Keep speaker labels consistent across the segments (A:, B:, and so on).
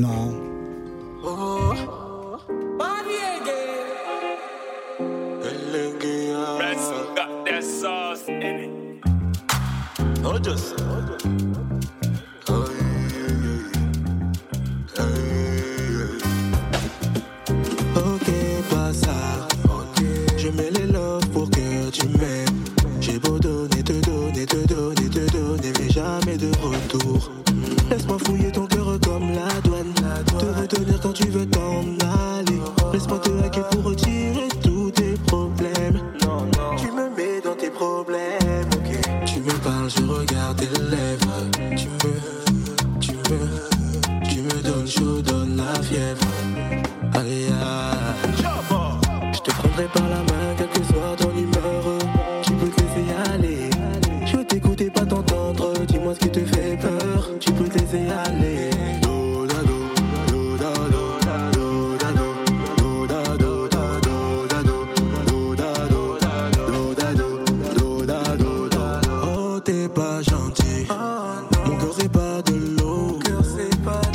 A: maintenant.
B: Oh. Oh, just. Ok, pas ça. Je mets les love pour que tu m'aimes. J'ai beau donner, te donner, te donner, te donner, mais jamais de retour. Laisse-moi fouiller ton Tu me parles, je regarde tes lèvres. Tu me, tu me,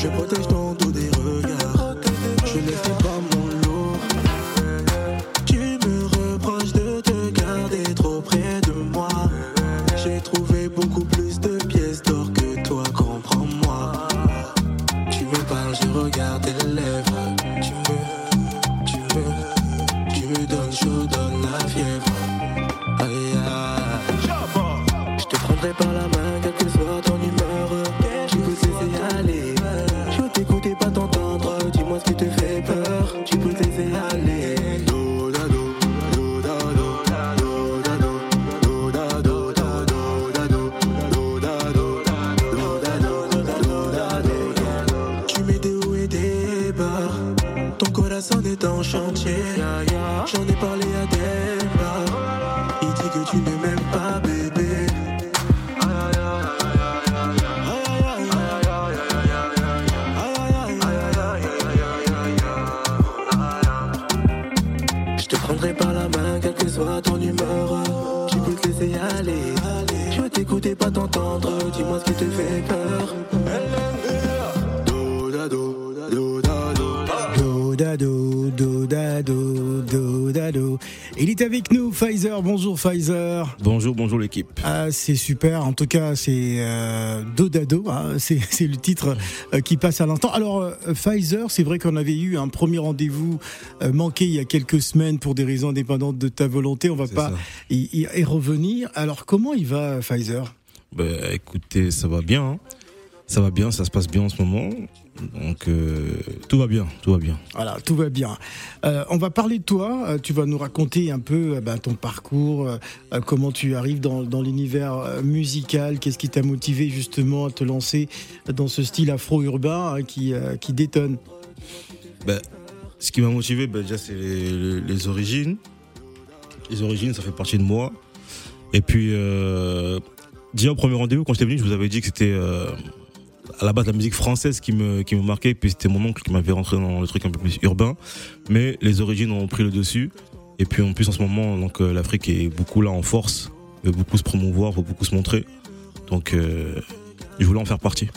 B: Je protège Do, da, do, do, da, do. Do da do, do da do, do da do. Il
A: est avec nous, Pfizer. Bonjour Pfizer.
C: Bonjour, bonjour l'équipe.
A: Ah, c'est super. En tout cas, c'est euh, Dodado. Hein, c'est c'est le titre euh, qui passe à l'instant. Alors, euh, Pfizer, c'est vrai qu'on avait eu un premier rendez-vous euh, manqué il y a quelques semaines pour des raisons indépendantes de ta volonté. On va
C: C'est
A: pas
C: ça.
A: y, y- y revenir. Alors, comment il va, Pfizer?
C: Bah, écoutez, ça va bien. hein. Ça va bien, ça se passe bien en ce moment. Donc euh, tout va bien, tout va bien.
A: Voilà, tout va bien. Euh, on va parler de toi. Euh, tu vas nous raconter un peu ben, ton parcours, comment tu arrives dans, dans l'univers musical, qu'est-ce qui t'a motivé justement à te lancer dans ce style afro-urbain hein, qui, qui détonne?
C: Bah, ce qui m'a motivé, bah, déjà, c'est les, les origines. Les origines, ça fait partie de moi. Et puis, déjà au premier rendez-vous, quand j'étais venu, je vous avais dit que c'était à la base la musique française qui me, marquait. Puis c'était mon oncle qui m'avait rentré dans le truc un peu plus urbain. Mais les origines ont pris le dessus. Et puis en plus, en ce moment, donc euh, l'Afrique est beaucoup là en force. veut beaucoup se promouvoir, veut beaucoup se montrer. Donc, euh, je voulais en faire partie.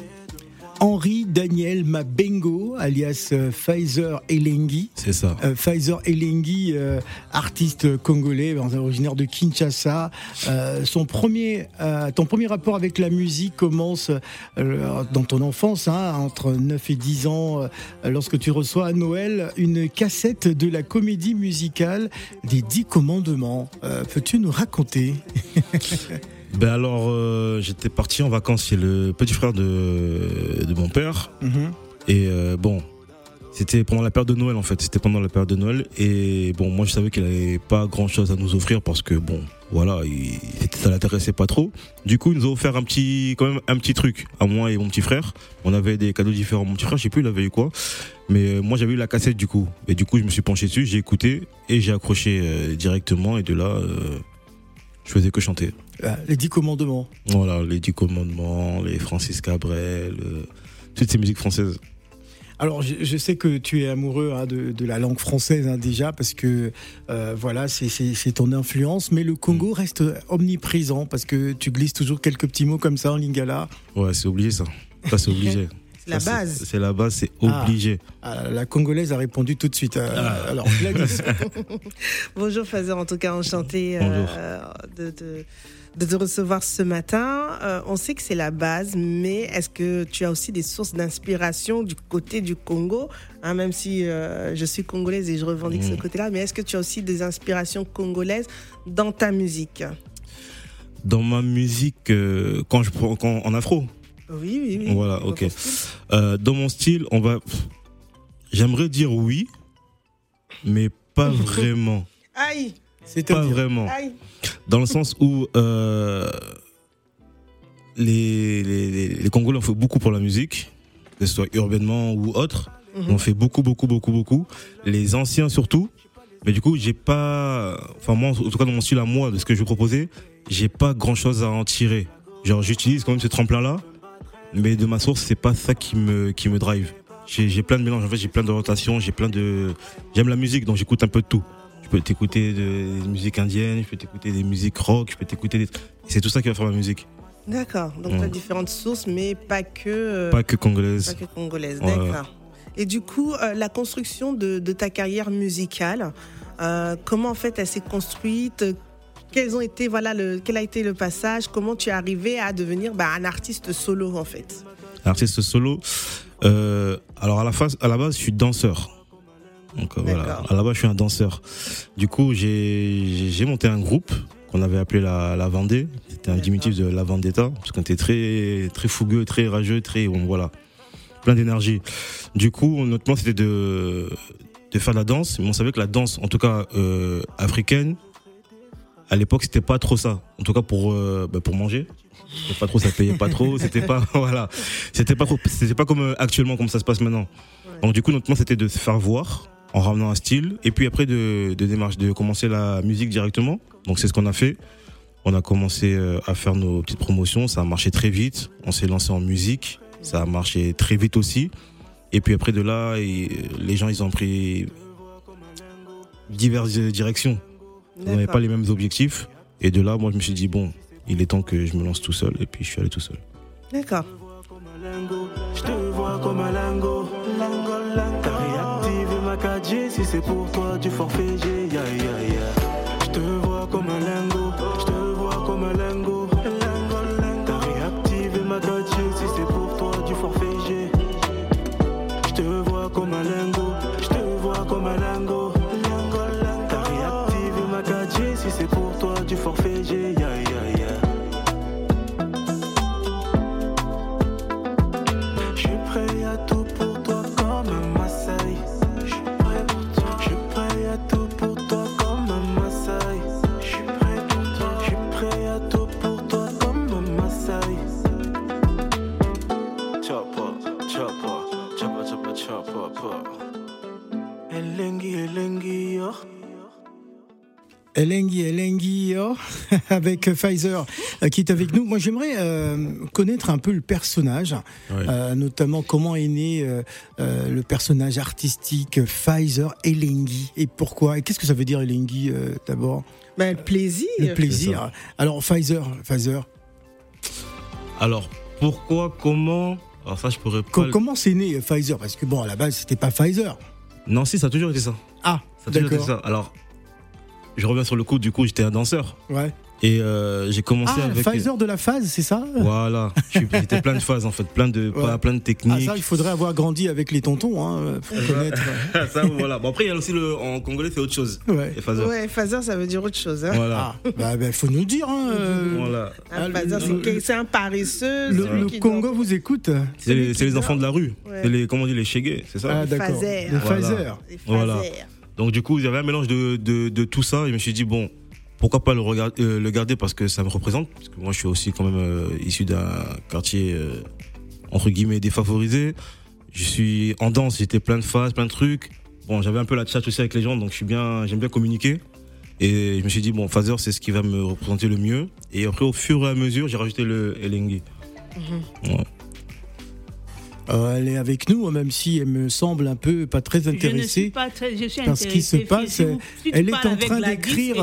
A: Henri Daniel Mabengo, alias euh, Pfizer Elengi.
C: C'est ça.
A: Euh, Pfizer Elengi, euh, artiste congolais, originaire de Kinshasa. Euh, son premier, ton premier rapport avec la musique commence dans ton enfance, hein, entre 9 et 10 ans, lorsque tu reçois à Noël une cassette de la comédie musicale des Dix Commandements. Peux-tu nous raconter?
C: Ben alors, euh, j'étais parti en vacances chez le petit frère de, de mon père.
A: Mhm.
C: Et euh, bon, c'était pendant la période de Noël en fait. C'était pendant la période de Noël. Et bon, moi je savais qu'il avait pas grand chose à nous offrir parce que bon, voilà, il, ça l'intéressait pas trop. Du coup, il nous a offert un petit, quand même un petit truc à moi et mon petit frère. On avait des cadeaux différents. Mon petit frère, je sais plus, il avait eu quoi. Mais euh, moi j'avais eu la cassette du coup. Et du coup, je me suis penché dessus, j'ai écouté et j'ai accroché euh, directement. Et de là, euh, je faisais que chanter.
A: Euh, Les Dix Commandements.
C: Voilà, les Dix Commandements, les Francis Cabrel, euh, toutes ces musiques françaises.
A: Alors, je, je sais que tu es amoureux hein, de, de la langue française hein, déjà, parce que euh, voilà, c'est- ton influence, mais le Congo reste omniprésent, parce que tu glisses toujours quelques petits mots comme ça en lingala.
C: Ouais, c'est obligé ça. Ça, c'est obligé.
D: La
C: Ça,
D: base.
C: c'est- la base, c'est
A: Ah.
C: obligé.
A: Ah, la Congolaise a répondu tout de suite. Euh,
C: Ah.
A: Alors, Gladys,
D: Bonjour Fazer, en tout cas enchanté euh, de, de, de te recevoir ce matin. Euh, on sait que c'est la base, mais est-ce que tu as aussi des sources d'inspiration du côté du Congo Hein, Même si euh, je suis congolaise et je revendique ce
C: Mm.
D: côté-là, mais est-ce que tu as aussi des inspirations congolaises dans ta musique?
C: Dans ma musique, euh, quand je prends quand, en afro,
D: Oui, oui, oui.
C: Voilà, ok. euh, dans mon style, on va. J'aimerais dire oui, mais pas vraiment.
D: Aïe,
C: Pas
A: c'est-à-dire.
C: vraiment.
D: aïe.
C: Dans le sens où euh, les, les, les, Congolais ont fait beaucoup pour la musique, que ce soit urbanement ou autre.
D: Mhm.
C: On fait beaucoup, beaucoup, beaucoup, beaucoup. Les anciens surtout. Mais du coup, j'ai pas. Enfin, moi, en tout cas, dans mon style à moi, de ce que je vais proposer, j'ai pas grand chose à en tirer. Genre, j'utilise quand même ce tremplin-là, mais de ma source, c'est pas ça qui me, qui me drive. J'ai plein de mélanges, en fait, j'ai plein d'orientations, j'ai plein de. J'aime la musique, donc j'écoute un peu de tout. Je peux t'écouter de- des musiques indiennes, je peux t'écouter des musiques rock, je peux t'écouter des. C'est tout ça qui va faire ma musique.
D: D'accord, donc tu as différentes sources, mais pas que, euh,
C: Pas que congolaise.
D: pas que congolaises.
C: Ouais.
D: D'accord. Et du coup, euh, la construction de, de ta carrière musicale, euh, comment en fait elle s'est construite? Quels ont été, voilà, le, Quel a été le passage Comment tu es arrivé à devenir bah, un artiste solo en fait?
C: Artiste solo. Euh, alors à la, phase, à la base, je suis danseur. Donc euh, voilà, à la base, je suis un danseur. Du coup, j'ai monté un groupe qu'on avait appelé la, la Vendée. C'était un diminutif de la Vendetta, parce qu'on était très très fougueux, très rageux, très bon, voilà, plein d'énergie. Du coup, notre plan c'était de de faire de la danse, mais on savait que la danse, en tout cas euh, africaine, à l'époque, c'était pas trop ça. En tout cas pour euh, bah, pour manger, c'était pas trop, ça payait pas trop, c'était pas voilà, c'était pas trop, c'était pas comme euh, actuellement comme ça se passe maintenant. Donc du coup, notre plan c'était de se faire voir en ramenant un style, et puis après de de démarche, de commencer la musique directement. Donc c'est ce qu'on a fait. On a commencé euh, à faire nos petites promotions, ça a marché très vite. On s'est lancé en musique, ça a marché très vite aussi. Et puis après de là, et, euh, les gens ils ont pris diverses directions. On n'avait pas les mêmes objectifs. Et de là, moi, je me suis dit, bon, il est temps que je me lance tout seul. Et puis, je suis allé tout seul.
D: D'accord.
B: Je te vois comme un lingot. T'as réactivé ma 4G si c'est pour toi du forfait G. Ya, ya, ya.
A: avec Pfizer euh, qui est avec nous. Moi, j'aimerais euh, connaître un peu le personnage, euh, notamment comment est né euh, le personnage artistique Pfizer Elengi et pourquoi. Et qu'est-ce que ça veut dire Elengi euh, d'abord?
D: Bah, le plaisir.
A: Le plaisir. Alors Pfizer, Pfizer,
C: Alors, pourquoi, comment? Alors, ça, je pourrais pas.
A: co-
C: le-
A: comment c'est né Pfizer? Parce que bon, à la base, c'était pas Pfizer.
C: Non, si, ça a toujours été ça.
A: Ah,
C: Ça a toujours été
A: d'accord.
C: ça. Alors, je reviens sur le coup. Du coup, j'étais un danseur.
A: Ouais.
C: Et euh, j'ai commencé
A: Ah,
C: avec.
A: Pfizer de la phase, c'est ça?
C: Voilà. J'étais plein de phases, en fait. Plein de,
A: Ouais.
C: pas- plein de
A: Ah,
C: techniques.
A: ça, il faudrait avoir grandi avec les tontons hein, pour connaître.
C: ça, voilà. Bon, après, il y a aussi le. En congolais, c'est autre chose.
A: Ouais.
C: Les phasers.
D: Ouais, phaser, ça veut dire autre chose. Hein.
C: Voilà.
A: Ah, bah, bah, faut nous le dire. Hein, euh,
C: Voilà.
D: Un
A: Ah,
D: phaser, c'est un paresseux.
A: Le, Congo
D: dort.
A: vous écoute?
C: C'est les, les enfants de la rue.
D: Ouais.
C: C'est les, comment on dit, les chégués, c'est ça?
A: Ah, d'accord.
D: Phaser.
A: Le
C: Voilà.
A: Pfizer.
D: Les
C: Voilà. Donc du coup, il y avait un mélange de, de, de tout ça. Et je me suis dit, bon, pourquoi pas le, euh, le garder parce que ça me représente. Parce que moi, je suis aussi quand même euh, issu d'un quartier, euh, entre guillemets, défavorisé. Je suis en danse, j'étais plein de phases, plein de trucs. Bon, j'avais un peu la chat aussi avec les gens, donc je suis bien, j'aime bien communiquer. Et je me suis dit, bon, Phaser, c'est ce qui va me représenter le mieux. Et après, au fur et à mesure, j'ai rajouté le Elengi. Ouais.
A: Euh, elle est avec nous, même si elle me semble un peu pas très
E: Je ne suis
A: intéressée.
E: pas très, je suis
A: par ce qui se
E: intéressée.
A: passe.
E: Si vous- si tu
A: Elle est en
E: avec
A: train d'écrire,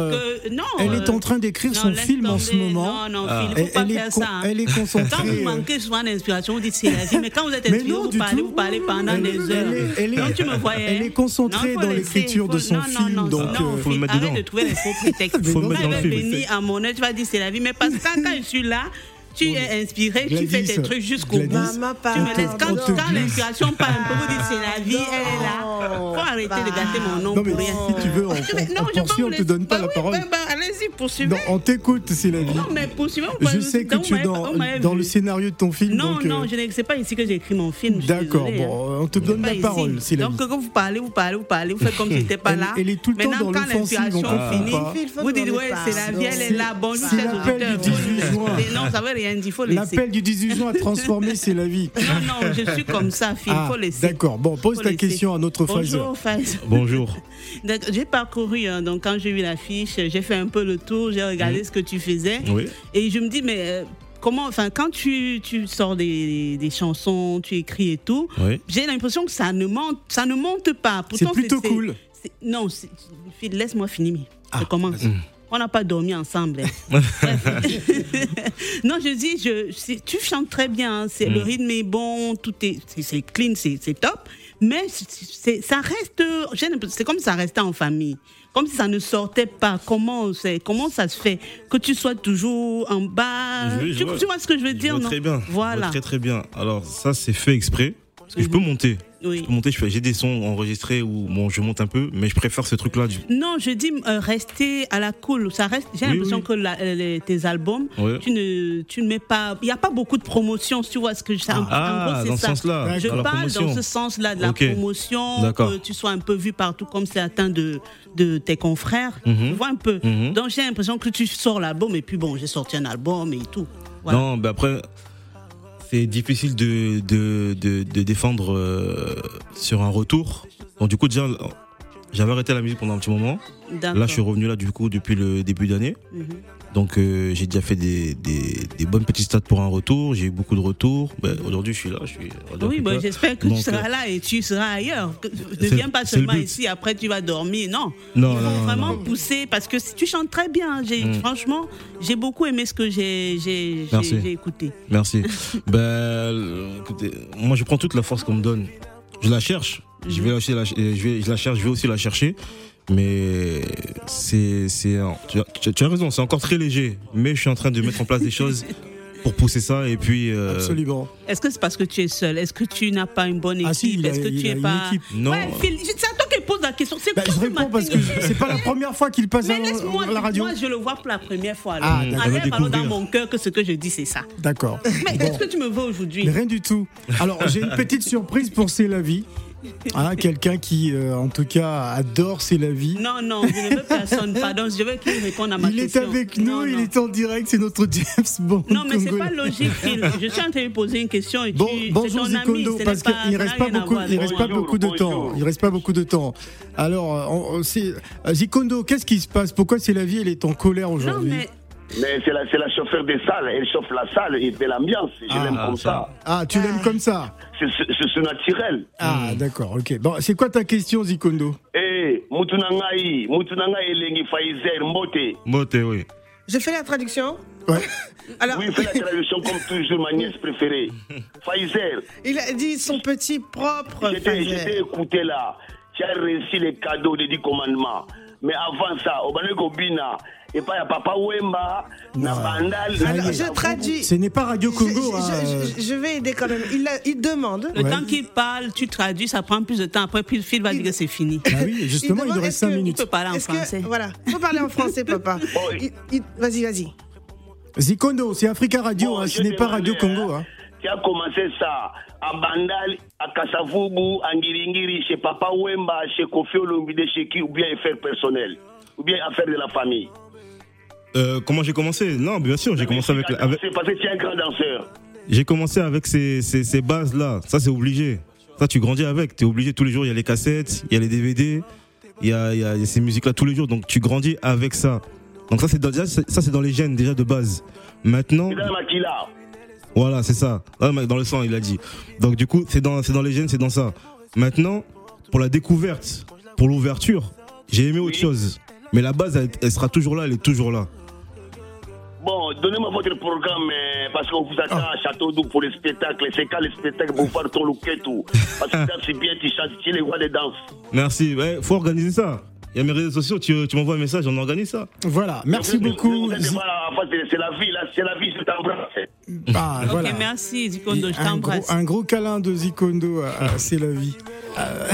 E: non,
A: Elle est
E: euh,
A: en train d'écrire son film en ce moment.
E: Non, non,
C: Ah.
E: Phil, il
A: Elle,
E: faut pas
A: elle est
E: ça. hein.
A: elle est
E: Quand
A: concentrée.
E: vous
A: euh,
E: manquez souvent d'inspiration, vous dites c'est la vie. Mais quand vous êtes
A: Mais
E: inspiré,
A: non,
E: vous
A: du
E: parlez,
A: tout.
E: vous parlez pendant
A: Elle est-
E: des heures.
A: elle est-
E: Donc tu me voyais.
A: elle est concentrée
E: Non,
A: dans l'écriture de son film,
E: Non, non,
A: donc,
E: non,
A: euh,
C: faut le mettre
E: arrête
C: dedans.
E: de trouver les faux prétextes.
A: Mais
C: Faut le mettre
E: Quand
C: dans
E: elle
C: le
E: va
C: film.
E: venir à mon œuvre, tu vas dire c'est la vie. Mais parce que quand, quand je suis là, tu es inspiré, tu fais des trucs jusqu'au bout.
D: Maman,
E: Tu me laisses quand, l'inspiration part un peu, vous dites c'est la vie, elle est là. Faut arrêter de gâter mon nom
A: Non, mais
E: pour rien.
A: si tu veux, on,
E: Je vais-
A: on- on
E: je peux
A: poursuit,
E: vous
A: on te donne pas
E: Bah
A: la
E: oui,
A: parole.
E: bah, bah, Allez-y, poursuivez.
A: Non, on t'écoute, c'est la vie.
E: Non, mais poursuivez.
A: Je sais que
E: donc,
A: tu es dans, le scénario de ton film.
E: Non,
A: donc,
E: non,
A: euh,
E: je n'ai- pas ici que j'ai écrit mon film.
A: D'accord,
E: hein.
A: bon, on te donne la parole, c'est la
E: Donc,
A: vie.
E: quand vous parlez, vous parlez, vous parlez, vous faites comme si j'étais pas là.
A: elle est tout le temps
E: Maintenant,
A: dans
E: l'inspiration
A: on comprend
E: finit,
A: pas.
D: Il faut
E: vous dites, ouais, c'est la vie, elle est là. Bonjour,
A: c'est
E: chers auditeurs.
A: 18 juin.
E: Mais Non, ça veut rien dire, il faut laisser.
A: L'appel du 18 juin a transformé, c'est la vie.
E: Non, non, je suis comme ça, Phil, il
A: Ah,
E: faut laisser.
A: D'accord, bon, pose
E: Faut
A: ta
E: laisser.
A: question à notre Pfizer.
E: Bonjour, Faiz.
C: Bonjour.
E: J'ai parcouru, hein, donc quand j'ai vu l'affiche, j'ai fait un peu le tour, j'ai regardé ce que tu faisais.
C: Oui.
E: Et je me dis, mais euh, comment, enfin, quand tu, tu sors des, des chansons, tu écris et tout,
C: Oui.
E: j'ai l'impression que ça ne monte, ça ne monte pas.
A: C'est plutôt cool.
E: Non, laisse-moi finir.
A: Ah,
E: je commence. On n'a pas dormi ensemble. non, je dis, je, tu chantes très bien. hein. C'est, Le
C: Mm.
E: rythme est bon, tout est, c'est, clean, c'est, top. Mais c'est, ça reste, c'est comme si ça restait en famille. Comme si ça ne sortait pas. Comment, comment ça se fait que tu sois toujours en bas?
C: Je- je
E: tu,
C: vois.
E: tu vois ce que je veux
C: Je
E: dire,
C: vois
E: non?
C: très bien. Je vois
E: Voilà.
C: Très très bien. Alors ça c'est fait exprès. Parce que je peux monter.
E: Oui.
C: Je peux monter, j'ai des sons enregistrés où bon, je monte un peu, mais je préfère ce truc-là. Du...
E: Non, je dis euh, rester à la cool. Ça reste. J'ai
C: Oui,
E: l'impression
C: oui.
E: que la- euh, les- tes albums,
C: Ouais.
E: tu ne, tu ne mets pas. Il n'y a pas beaucoup de promotion. Tu vois ce que je.
C: Ah,
E: c'est
C: dans ce sens-là.
E: Je parle dans ce sens-là de la promotion, que tu sois un peu vu partout comme certains de, de tes confrères.
C: Mhm.
E: Tu vois un peu.
C: Mhm.
E: Donc j'ai l'impression que tu sors l'album et puis bon, j'ai sorti un album et tout. Voilà.
C: Non, mais après, c'est difficile de, de, de, de défendre euh, sur un retour. Donc du coup, déjà, j'avais arrêté la musique pendant un petit moment. Là, je suis revenu là du coup depuis le début d'année.
E: Mhm.
C: Donc euh, j'ai déjà fait des, des, des bonnes petites stats pour un retour. J'ai eu beaucoup de retours. Ben, Aujourd'hui, je suis là. Je suis Radio
E: Oui, bah, j'espère que
C: Donc,
E: tu seras
C: euh,
E: là et tu seras ailleurs. Ne viens pas seulement ici, après tu vas dormir. Non.
C: Non,
E: Il faut
C: non, non,
E: vraiment
C: non.
E: pousser parce que tu chantes très bien.
C: Mm.
E: Franchement, j'ai beaucoup aimé ce que j'ai, écouté.
C: Merci. ben, euh, écoutez, moi, je prends toute la force qu'on me donne. Je la cherche. Je vais lâcher la, je vais, je la cherche. Je vais aussi la chercher. Mais c'est, c'est, tu as, tu raison. C'est encore très léger. Mais je suis en train de mettre en place des choses pour pousser ça. Et puis, euh,
A: Absolument.
E: Est-ce que c'est parce que tu es seul? Est-ce que tu n'as pas une bonne équipe
A: Ah si, a,
E: Est-ce que tu es
A: une
E: pas.
A: équipe.
C: non.
E: Ouais, c'est à toi qui pose la question. C'est
A: Bah, je réponds parce que c'est pas la première fois qu'il passe
E: Mais
A: à, la radio.
E: moi je le vois pour la première fois.
A: Ah,
E: alors.
C: va
E: alors dans mon cœur que ce que je dis, c'est ça.
A: D'accord.
E: Mais
A: Bon.
E: est-ce que tu me veux aujourd'hui?
A: Mais rien du tout. Alors, j'ai une petite surprise pour C'est la vie. Hein, Quelqu'un qui, euh, en tout cas, adore C'est la vie.
E: Non, non, je ne veux personne. Pardon, je veux qu'il réponde à ma
A: Il est
E: question.
A: avec nous,
E: Non,
A: il
E: non.
A: est en direct, c'est notre James Bond.
E: Non, mais c'est pas logique. Je suis en train de poser une question et
A: Bon,
E: tu.
A: bonjour Zikondo,
E: ce
A: parce qu'il reste pas beaucoup, il reste pas beaucoup de temps. Il reste pas beaucoup de temps. Alors, Zikondo, qu'est-ce qui se passe? Pourquoi c'est la vie Elle est en colère aujourd'hui?
E: Mais
F: c'est la, c'est la chauffeur des salles. Elle chauffe la salle et fait l'ambiance. Je
A: Ah,
F: l'aime comme ça.
A: Ah, tu l'aimes comme ça
F: C'est c'est- c'est ce naturel.
A: Ah, d'accord, ok. Bon, c'est quoi ta question, Zikondo?
F: Eh, Mutunangai, Mutunangai Elengi Pfizer, Mbote.
C: Moté, oui.
D: Je fais la traduction?
A: Ouais.
D: Alors,
F: Oui, fais la traduction comme toujours, ma nièce préférée. Pfizer,
D: il a dit son petit propre.
F: j'étais écouté là. Tu as réussi les cadeaux des dix commandements. Mais avant ça, au Pas à Papa Wemba, na. Bandal.
D: Je traduis.
A: Ce n'est pas Radio Congo.
D: je-
A: hein,
D: je- je vais aider quand même. Il, a- il demande.
E: le
A: Ouais.
E: temps qu'il parle, tu traduis, ça prend plus de temps. Après, puis Phil va dire que c'est fini.
A: Ah oui, justement, il,
D: demande,
A: nous reste
D: est-ce
A: 5
D: que-
E: Tu
A: minutes.
E: peux parler en français.
D: que voilà, faut parler en français, papa.
F: Oh.
D: Il- il- Vas-y, vas-y.
A: Zikondo, c'est Africa Radio,
F: Bon,
A: hein, ce n'est pas Radio Congo.
F: hein.
A: Hein.
F: Tu as commencé ça à Bandal, à Kassavubu, à Ngiringiri, chez Papa Wemba, chez Kofi Olomide, chez qui, ou bien affaires personnelles, ou bien affaires de la famille.
C: Euh, comment j'ai commencé Non, bien sûr, j'ai commencé avec,
F: C'est parce que tu es un grand danseur.
C: j'ai commencé avec ces, ces, ces bases là. Ça c'est obligé. Ça tu grandis avec. T'es obligé tous les jours. Il y a les cassettes, il y a les DVD, il y a, il y a ces musiques là tous les jours. Donc tu grandis avec ça. Donc ça c'est dans, ça c'est dans les gènes déjà de base. Maintenant. Voilà, c'est ça. Dans le sang, il a dit. Donc du coup, c'est dans, c'est dans les gènes, c'est dans ça. Maintenant, pour la découverte, pour l'ouverture, j'ai aimé autre
F: Oui.
C: chose. Mais la base, elle, elle sera toujours là, elle est toujours là.
F: Bon, donnez-moi votre programme, euh, parce qu'on vous attend à Château d'Eau pour les spectacles. C'est quand les spectacles vont faire ton loquet tout. Parce que là, c'est bien, tu chantes, tu es les rois des danses.
C: Merci. Ouais, faut organiser ça. Il y a mes réseaux sociaux, tu, tu m'envoies un message, on organise ça.
A: Voilà, merci beaucoup.
F: c'est- c'est la vie, là, c'est la vie, je t'embrasse.
A: Ah,
E: Ok,
A: voilà.
E: merci, Zikondo, je
A: un, gros,
E: t'embrasse.
A: un gros câlin de Zikondo, à- à c'est la vie. Euh,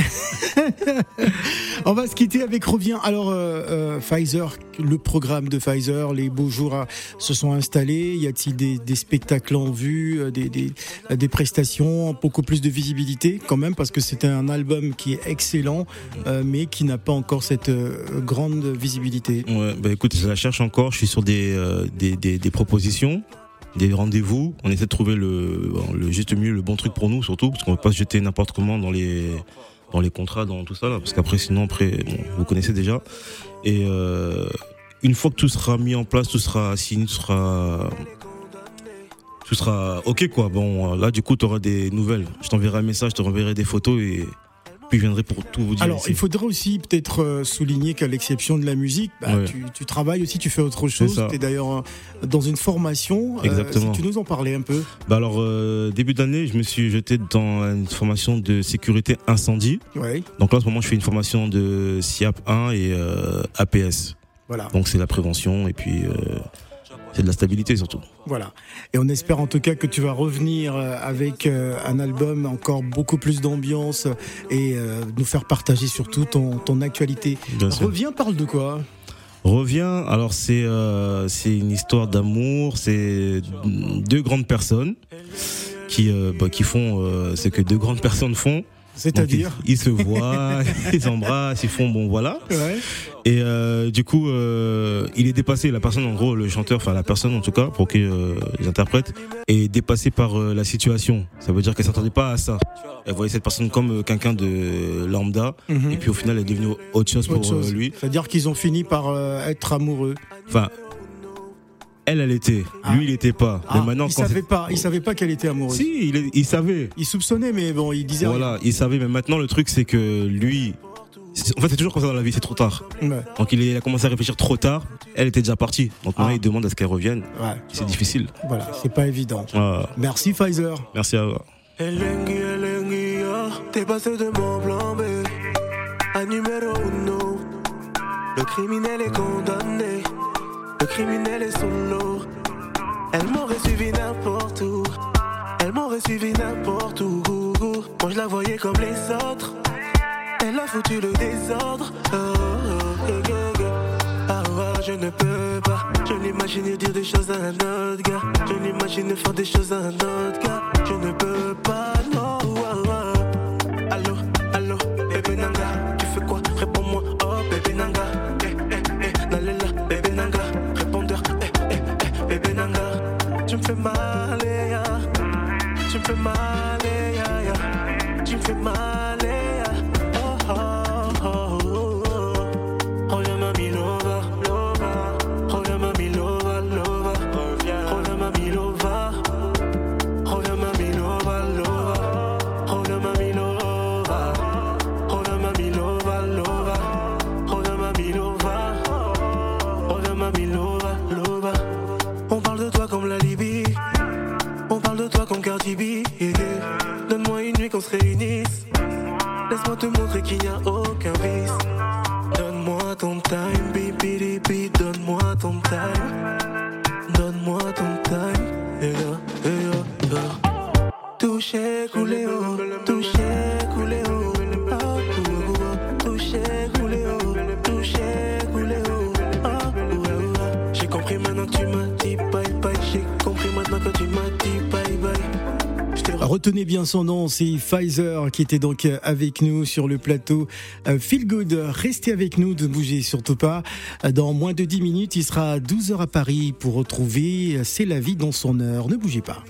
A: On va se quitter avec Revient. Alors, euh, euh, Pfizer, le programme de Pfizer, les beaux jours euh, se sont installés. Y a-t-il des, des spectacles en vue, euh, des, des, euh, des prestations, beaucoup plus de visibilité quand même, parce que c'est un album qui est excellent, euh, mais qui n'a pas encore cette euh, grande visibilité.
C: Ouais, bah écoute, je la cherche encore. Je suis sur des, euh, des, des, des propositions, des rendez-vous. On essaie de trouver le, juste mieux, le bon truc pour nous, surtout, parce qu'on ne va pas se jeter n'importe comment dans les, dans les contrats, dans tout ça, là, parce qu'après, sinon, après, vous connaissez déjà. Et euh, une fois que tout sera mis en place, tout sera signé, tout sera. Tout sera ok quoi. Bon, là du coup tu auras des nouvelles. Je t'enverrai un message, je te renverrai des photos et puis je viendrai pour tout vous dire.
A: Alors,
C: ici.
A: il faudrait aussi peut-être euh, souligner qu'à l'exception de la musique, bah,
C: Ouais.
A: tu, tu travailles aussi, tu fais autre chose. Tu es d'ailleurs euh, dans une formation. Euh,
C: Exactement.
A: si tu nous en parlais un peu.
C: Bah alors euh, début d'année, je me suis jeté dans une formation de sécurité incendie.
A: Ouais,
C: Donc là en ce moment, je fais une formation de SIAP 1 et euh, APS.
A: voilà.
C: Donc c'est la prévention et puis euh, c'est de la stabilité surtout.
A: Voilà. Et on espère en tout cas que tu vas revenir euh, avec euh, un album encore beaucoup plus d'ambiance et euh, nous faire partager surtout ton, ton actualité.
C: Bien sûr.
A: Reviens, parle de quoi?
C: Reviens. Alors c'est euh, c'est une histoire d'amour. C'est deux grandes personnes qui euh, bah, qui font euh, ce que deux grandes personnes font.
A: C'est-à-dire
C: ils, ils se voient, ils s'embrassent, ils font bon voilà.
A: Ouais.
C: Et euh, du coup, euh, il est dépassé. La personne, en gros, le chanteur, enfin la personne en tout cas, pour qu'ils euh, les interprètent, est dépassée par euh, la situation. Ça veut dire qu'elle s'attendait pas à ça. Elle voyait cette personne comme quelqu'un de lambda,
A: Mhm.
C: et puis au final, elle est devenue autre chose pour
A: chose.
C: lui.
A: C'est-à-dire qu'ils ont fini par être amoureux.
C: Enfin, elle, elle était.
A: Ah.
C: Lui, il était pas.
A: Ah,
C: mais maintenant,
A: il
C: quand
A: savait pas, il savait pas qu'elle était amoureuse.
C: si, il, savait.
A: Il soupçonnait, mais bon, il disait
C: Voilà, il savait. Mais maintenant, le truc, c'est que lui. c'est- En fait, c'est toujours comme ça dans la vie, c'est trop tard.
A: Ouais,
C: Donc, il, a commencé à réfléchir trop tard. Elle était déjà partie. Donc, maintenant,
A: Ah.
C: il demande à ce qu'elle revienne.
A: ouais.
C: C'est difficile.
A: Voilà, c'est pas évident.
C: Ah,
A: Merci Pfizer.
C: merci à vous.
B: Elengi, Elengi, t'es passé de mon plan B à numéro uno. Le criminel est condamné, le criminel est solo. Elle m'aurait suivi n'importe où, elle m'aurait suivi n'importe où. Moi je la voyais comme les autres, elle a foutu le désordre. Oh, oh, oh, oh, oh. Ah, ah, je ne peux pas. Je l'imagine dire des choses à un autre gars. Je l'imagine faire des choses à un autre gars. Je ne peux pas, Tu me fais mal, eh, ya, ya. Tu me fais mal,
A: Retenez bien son nom, c'est Pfizer qui était donc avec nous sur le plateau. Euh, Feel Good, restez avec nous, ne bougez surtout pas. Euh, Dans moins de 10 minutes, il sera à 12h à Paris pour retrouver euh, C'est la vie dans son heure. Ne bougez pas.